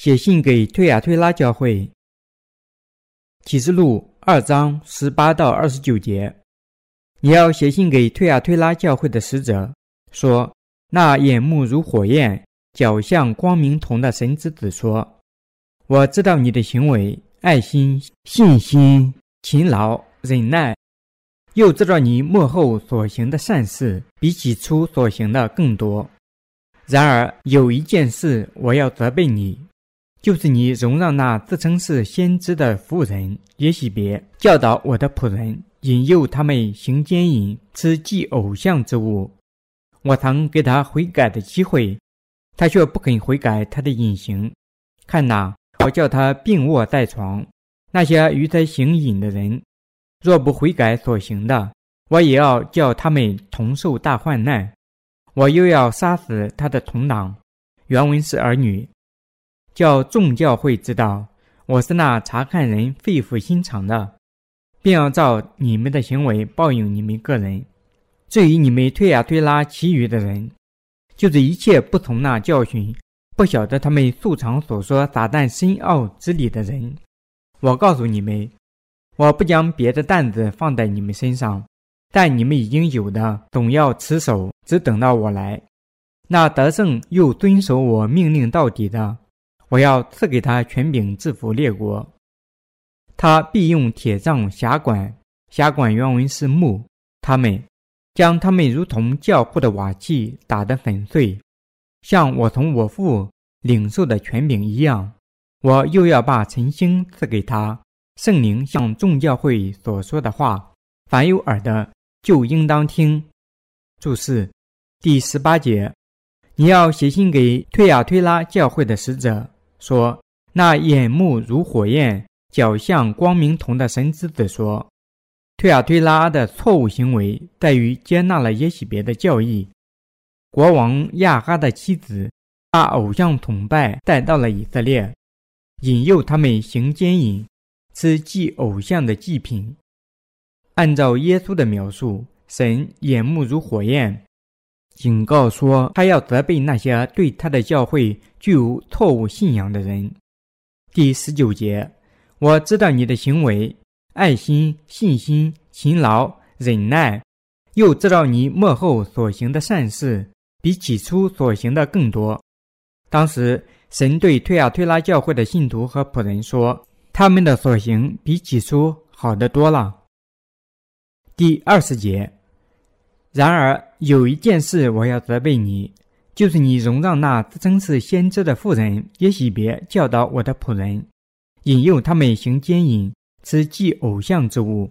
写信给推亚推拉教会。启示录二章十八到二十九节，你要写信给推亚推拉教会的使者，说：那眼目如火焰、脚像光明铜的神之子说：我知道你的行为、爱心、信心、勤劳、忍耐，又知道你幕后所行的善事比起初所行的更多。然而有一件事，我要责备你。就是你容让那自称是先知的妇人耶喜别教导我的仆人，引诱他们行奸淫，吃祭偶像之物。我曾给他悔改的机会，他却不肯悔改他的隐形。看哪，我叫他病卧在床。那些与他行淫的人，若不悔改所行的，我也要叫他们同受大患难。我又要杀死他的同党，原文是儿女。叫众教会知道，我是那查看人肺腑心肠的，并要照你们的行为报应你们个人。至于你们推呀推拉其余的人，就是一切不从那教训、不晓得他们素常所说撒旦深奥之理的人，我告诉你们，我不将别的担子放在你们身上，但你们已经有的，总要持守，只等到我来。那得胜又遵守我命令到底的。我要赐给他权柄制服列国，他必用铁杖辖管，辖管原文是木，他们将他们如同教父的瓦器打得粉碎，像我从我父领受的权柄一样。我又要把晨星赐给他，圣灵向众教会所说的话，凡有耳的就应当听。注释第十八节，你要写信给推亚推拉教会的使者。说：“那眼目如火焰、脚像光明铜的神之子说，推亚推拉的错误行为在于接纳了耶喜别的教义。国王亚哈的妻子把偶像崇拜带到了以色列，引诱他们行奸淫，吃祭偶像的祭品。按照耶稣的描述，神眼目如火焰。”警告说，他要责备那些对他的教会具有错误信仰的人。第十九节，我知道你的行为、爱心、信心、勤劳、忍耐，又知道你幕后所行的善事比起初所行的更多。当时，神对推亚推拉教会的信徒和仆人说，他们的所行比起初好得多了。第二十节。然而有一件事我要责备你，就是你容让那自称是先知的妇人耶喜别教导我的仆人，引诱他们行奸淫，吃祭偶像之物。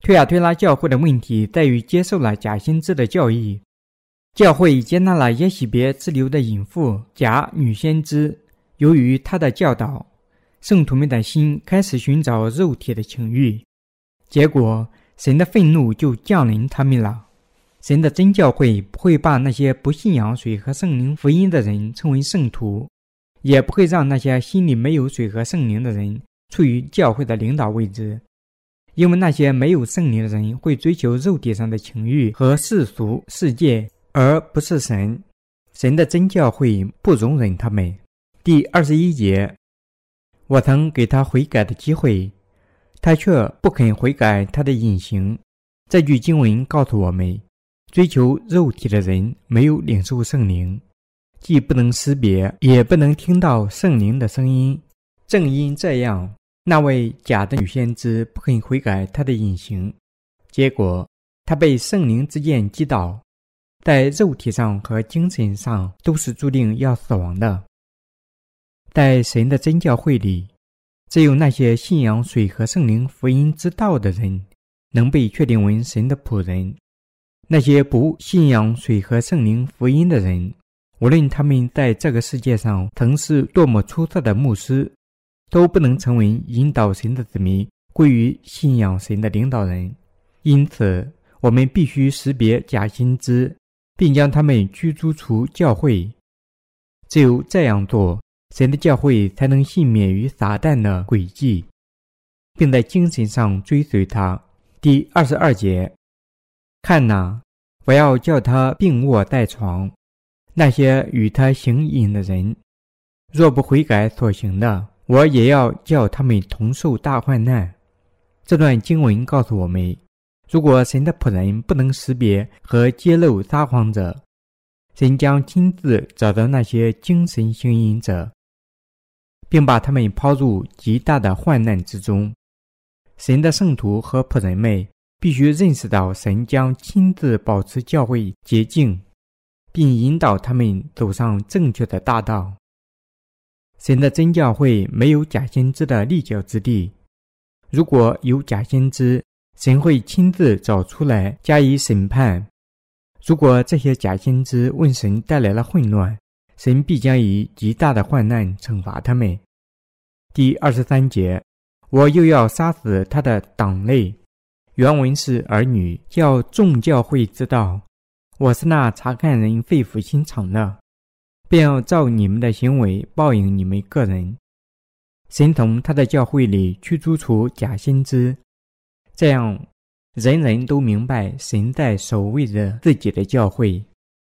推亚推拉教会的问题在于接受了假先知的教义，教会接纳了耶喜别之流的淫妇假女先知。由于他的教导，圣徒们的心开始寻找肉体的情欲，结果神的愤怒就降临他们了。神的真教会不会把那些不信仰水和圣灵福音的人称为圣徒，也不会让那些心里没有水和圣灵的人处于教会的领导位置，因为那些没有圣灵的人会追求肉体上的情欲和世俗世界，而不是神。神的真教会不容忍他们。第二十一节，我曾给他悔改的机会，他却不肯悔改他的隐形。这句经文告诉我们。追求肉体的人没有领受圣灵，既不能识别，也不能听到圣灵的声音。正因这样，那位假的女先知不肯悔改她的隐形，结果她被圣灵之剑击倒，在肉体上和精神上都是注定要死亡的。在神的真教会里，只有那些信仰水和圣灵福音之道的人，能被确定为神的仆人。那些不信仰水和圣灵福音的人，无论他们在这个世界上曾是多么出色的牧师，都不能成为引导神的子民归于信仰神的领导人。因此，我们必须识别假先知，并将他们驱逐出教会。只有这样做，神的教会才能幸免于撒旦的诡计，并在精神上追随他。第二十二节。看呐，我要叫他病卧在床。那些与他行淫的人，若不悔改所行的，我也要叫他们同受大患难。这段经文告诉我们，如果神的仆人不能识别和揭露撒谎者，神将亲自找到那些精神行淫者，并把他们抛入极大的患难之中。神的圣徒和仆人们必须认识到，神将亲自保持教会洁净，并引导他们走上正确的大道。神的真教会没有假先知的立脚之地。如果有假先知，神会亲自找出来加以审判。如果这些假先知为神带来了混乱，神必将以极大的患难惩罚他们。第二十三节，我又要杀死他的党类。原文是儿女，叫众教会知道，我是那查看人肺腑心肠的。便要照你们的行为报应你们个人。神从他的教会里驱逐出假先知，这样人人都明白神在守卫着自己的教会。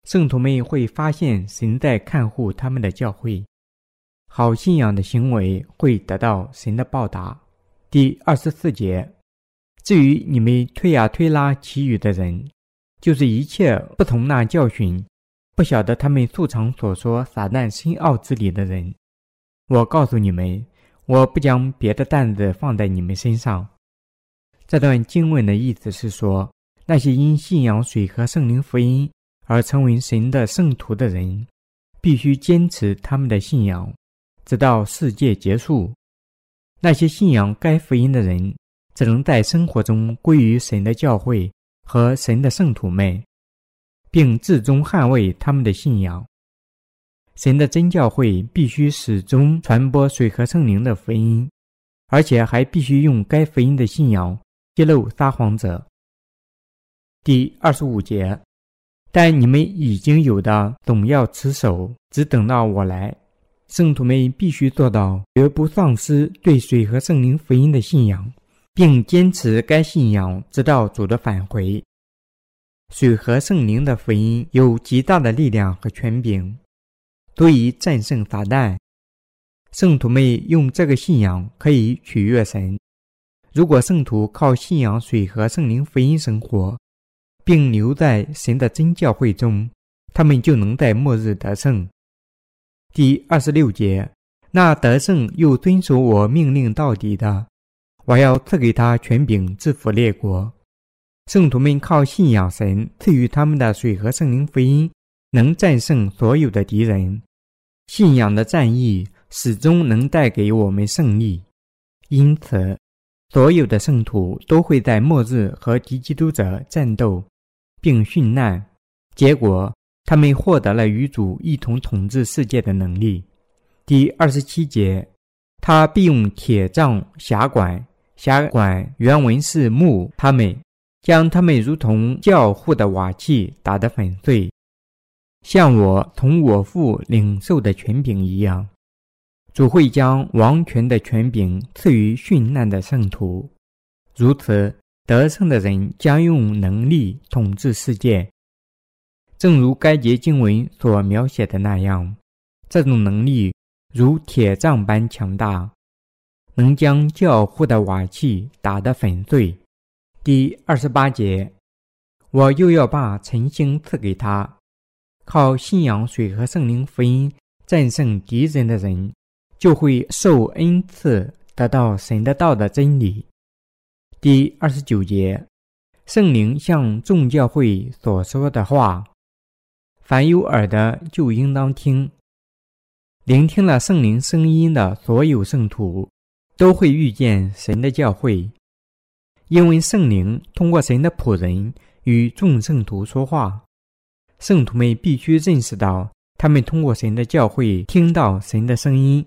圣徒们会发现神在看护他们的教会。好信仰的行为会得到神的报答。第二十四节，至于你们推呀推拉其余的人，就是一切不同那教训。不晓得他们素常所说撒旦深奥之理的人，我告诉你们，我不将别的担子放在你们身上。这段经文的意思是说，那些因信仰水和圣灵福音而成为神的圣徒的人，必须坚持他们的信仰，直到世界结束。那些信仰该福音的人，只能在生活中归于神的教会和神的圣徒们。并至终捍卫他们的信仰。神的真教会必须始终传播水和圣灵的福音，而且还必须用该福音的信仰揭露撒谎者。第二十五节，但你们已经有的总要持守，只等到我来。圣徒们必须做到绝不丧失对水和圣灵福音的信仰，并坚持该信仰直到主的返回。水和圣灵的福音有极大的力量和权柄，足以战胜撒旦。圣徒们用这个信仰可以取悦神。如果圣徒靠信仰水和圣灵福音生活，并留在神的真教会中，他们就能在末日得胜。第二十六节，那得胜又遵守我命令到底的，我要赐给他权柄，制服列国。圣徒们靠信仰神赐予他们的水和圣灵福音，能战胜所有的敌人。信仰的战役始终能带给我们胜利，因此，所有的圣徒都会在末日和敌基督者战斗，并殉难。结果，他们获得了与主一同统治世界的能力。第二十七节，他必用铁杖辖管，辖管原文是木，他们。将他们如同教父的瓦器打得粉碎，像我从我父领受的权柄一样。主会将王权的权柄赐予殉难的圣徒，如此得胜的人将用能力统治世界。正如该节经文所描写的那样，这种能力如铁杖般强大，能将教父的瓦器打得粉碎。第二十八节，我又要把晨星赐给他，靠信仰水和圣灵福音战胜敌人的人，就会受恩赐，得到神的道的真理。第二十九节，圣灵向众教会所说的话，凡有耳的就应当听。聆听了圣灵声音的所有圣徒，都会遇见神的教会。因为圣灵通过神的仆人与众圣徒说话，圣徒们必须认识到，他们通过神的教会听到神的声音，